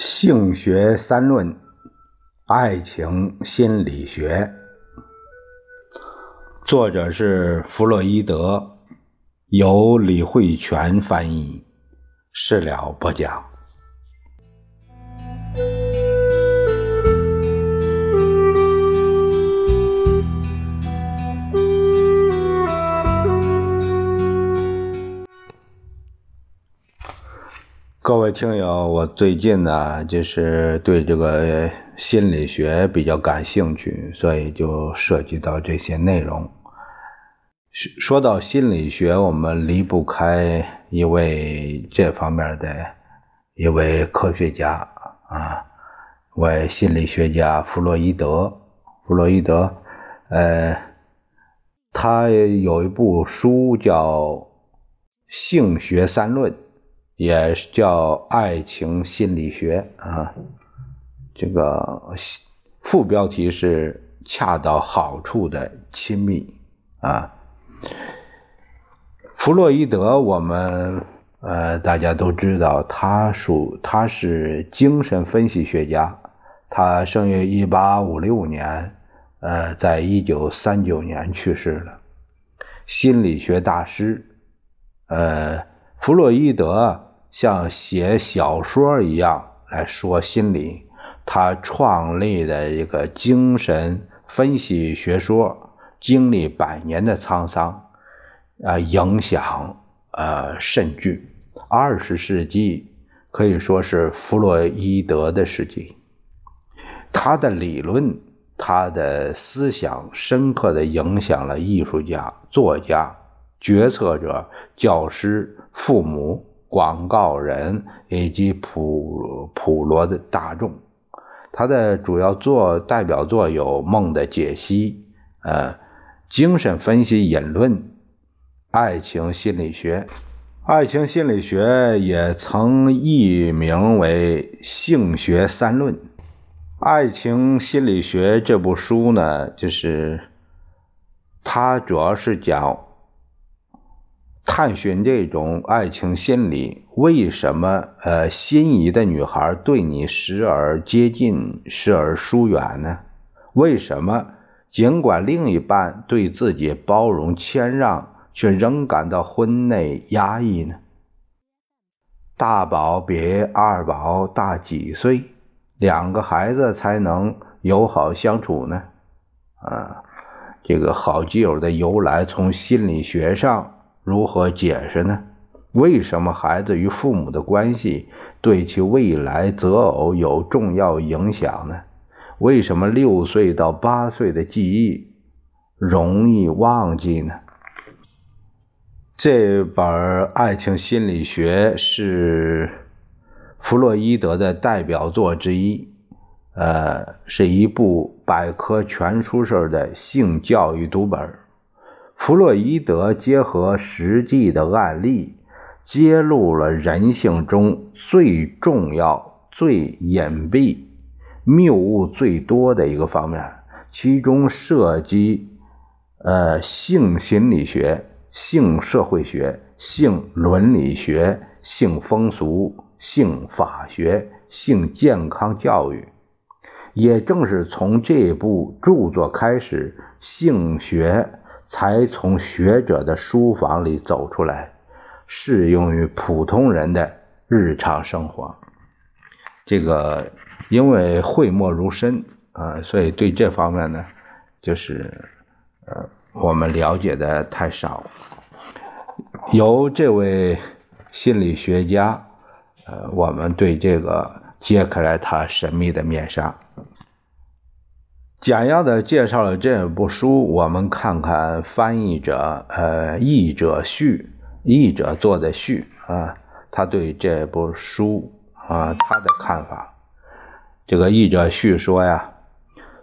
性学三论，爱情心理学，作者是弗洛伊德，由李慧泉翻译，事了不讲。各位听友，我最近呢，就是对这个心理学比较感兴趣，所以就涉及到这些内容。说到心理学，我们离不开一位这方面的一位科学家啊，为心理学家弗洛伊德。弗洛伊德，呃，他有一部书叫《性学三论》。也叫爱情心理学啊，这个副标题是恰到好处的亲密啊。弗洛伊德，我们呃大家都知道，他属他是精神分析学家，他生于一八五六年，呃，在一九三九年去世了，心理学大师，呃，弗洛伊德。像写小说一样来说心理，他创立的一个精神分析学说，经历百年的沧桑，啊，影响呃甚巨。二十世纪可以说是弗洛伊德的世纪，他的理论，他的思想，深刻的影响了艺术家、作家、决策者、教师、父母。广告人以及普普罗的大众，他的主要作代表作有《梦的解析》、呃，《精神分析引论》、《爱情心理学》。爱情心理学也曾译名为《性学三论》。《爱情心理学》这部书呢，就是它主要是讲。探寻这种爱情心理，为什么呃心仪的女孩对你时而接近，时而疏远呢？为什么尽管另一半对自己包容谦让，却仍感到婚内压抑呢？大宝比二宝大几岁，两个孩子才能友好相处呢？啊，这个好基友的由来，从心理学上。如何解释呢？为什么孩子与父母的关系对其未来择偶有重要影响呢？为什么六岁到八岁的记忆容易忘记呢？这本《爱情心理学》是弗洛伊德的代表作之一，呃，是一部百科全书式的性教育读本。弗洛伊德结合实际的案例，揭露了人性中最重要、最隐蔽、谬误最多的一个方面，其中涉及呃性心理学、性社会学、性伦理学、性风俗、性法学、性健康教育。也正是从这部著作开始，性学。才从学者的书房里走出来，适用于普通人的日常生活。这个因为讳莫如深啊，所以对这方面呢，就是呃，我们了解的太少。由这位心理学家，呃，我们对这个揭开了他神秘的面纱。简要的介绍了这部书，我们看看翻译者，呃，译者序，译者做的序啊，他对这部书啊他的看法。这个译者序说呀，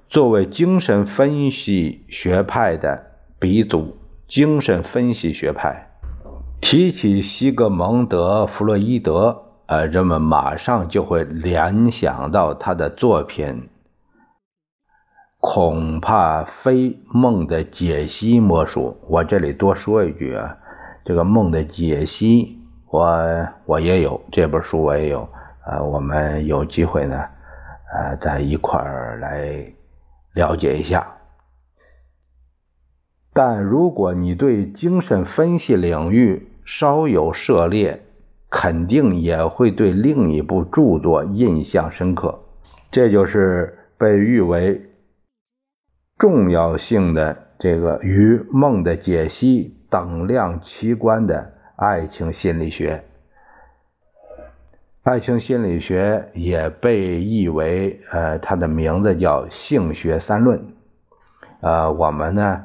作为精神分析学派的鼻祖，精神分析学派提起西格蒙德·弗洛伊德，呃，人们马上就会联想到他的作品。恐怕非梦的解析莫属。我这里多说一句啊，这个梦的解析，我我也有这本书，我也有呃，我们有机会呢，呃，在一块儿来了解一下。但如果你对精神分析领域稍有涉猎，肯定也会对另一部著作印象深刻，这就是被誉为重要性的这个与梦的解析等量齐观的爱情心理学。爱情心理学也被译为，呃，它的名字叫性学三论，呃，我们呢。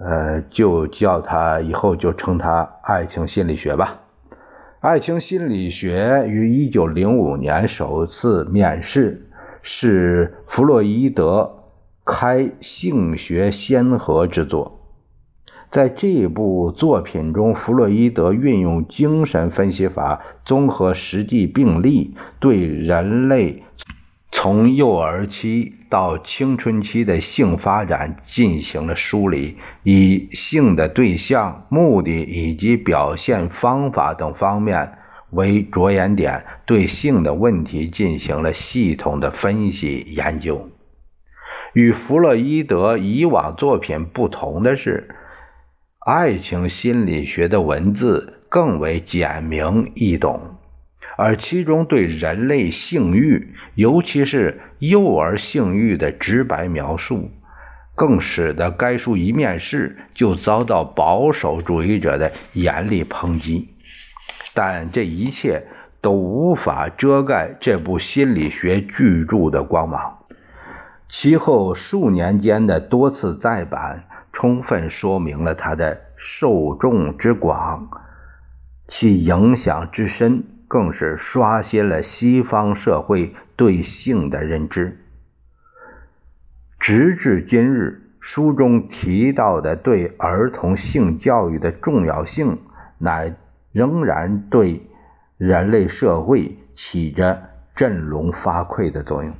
呃，就叫它以后就称它爱情心理学吧。爱情心理学于一九零五年首次面世，是弗洛伊德开性学先河之作。在这部作品中，弗洛伊德运用精神分析法，综合实际病例，对人类。从幼儿期到青春期的性发展进行了梳理，以性的对象、目的以及表现方法等方面为着眼点，对性的问题进行了系统的分析研究。与弗洛伊德以往作品不同的是，爱情心理学的文字更为简明易懂。而其中对人类性欲，尤其是幼儿性欲的直白描述，更使得该书一面世就遭到保守主义者的严厉抨击。但这一切都无法遮盖这部心理学巨著的光芒。其后数年间的多次再版，充分说明了它的受众之广，其影响之深。更是刷新了西方社会对性的认知。直至今日，书中提到的对儿童性教育的重要性，乃仍然对人类社会起着振聋发聩的作用。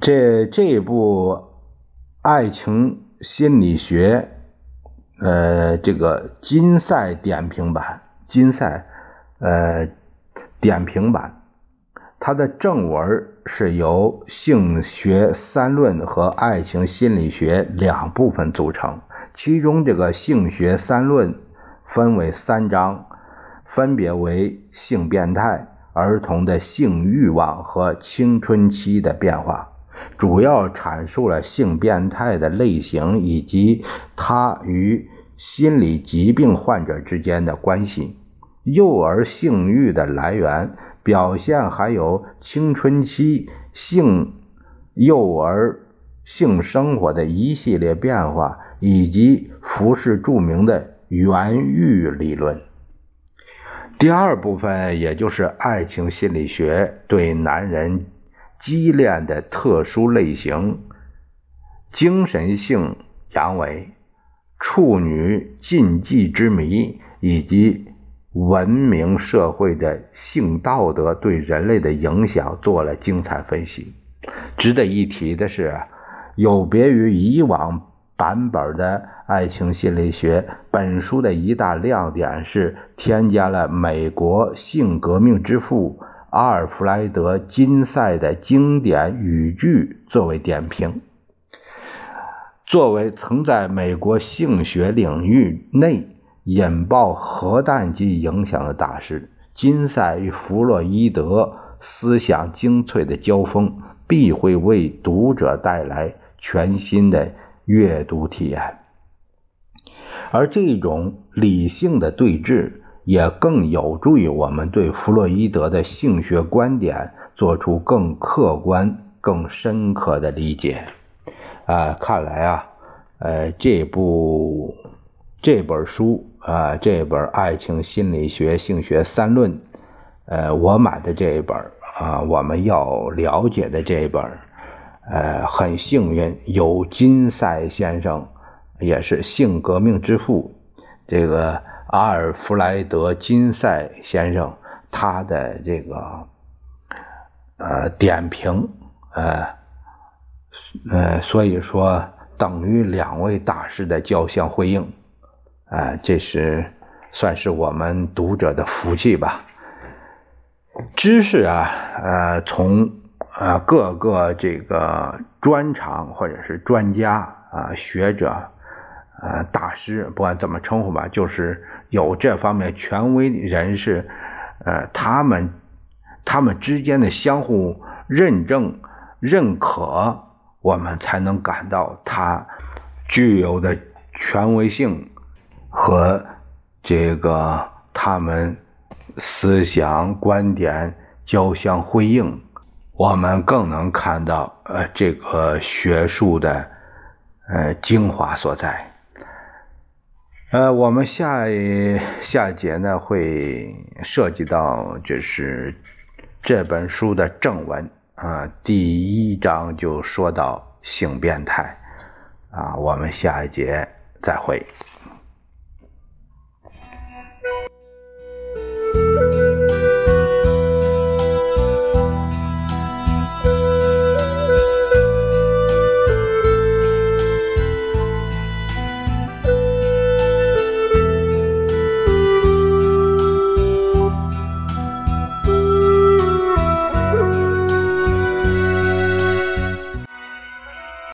这这部爱情心理学。呃，这个金赛点评版，金赛，呃，点评版，它的正文是由性学三论和爱情心理学两部分组成。其中，这个性学三论分为三章，分别为性变态、儿童的性欲望和青春期的变化。主要阐述了性变态的类型以及它与心理疾病患者之间的关系、幼儿性欲的来源、表现，还有青春期性幼儿性生活的一系列变化，以及服饰著名的原欲理论。第二部分，也就是爱情心理学对男人。畸恋的特殊类型、精神性阳痿、处女禁忌之谜，以及文明社会的性道德对人类的影响做了精彩分析。值得一提的是，有别于以往版本的爱情心理学，本书的一大亮点是添加了美国性革命之父。阿尔弗莱德·金赛的经典语句作为点评。作为曾在美国性学领域内引爆核弹级影响的大师，金赛与弗洛伊德思想精粹的交锋，必会为读者带来全新的阅读体验。而这种理性的对峙。也更有助于我们对弗洛伊德的性学观点做出更客观、更深刻的理解。啊，看来啊，呃，这部这本书啊，这本《爱情心理学性学三论》，呃，我买的这一本啊，我们要了解的这一本，呃，很幸运有金赛先生，也是性革命之父，这个。阿尔弗莱德·金赛先生，他的这个呃点评，呃呃，所以说等于两位大师的交相辉映，啊，这是算是我们读者的福气吧。知识啊，呃，从呃各个这个专长或者是专家啊、学者、呃大师，不管怎么称呼吧，就是有这方面权威人士，呃，他们他们之间的相互认证、认可，我们才能感到他具有的权威性和这个他们。思想观点交相辉映，我们更能看到呃这个学术的呃精华所在。呃，我们下一下节呢会涉及到就是这本书的正文啊，第一章就说到性变态啊，我们下一节再会。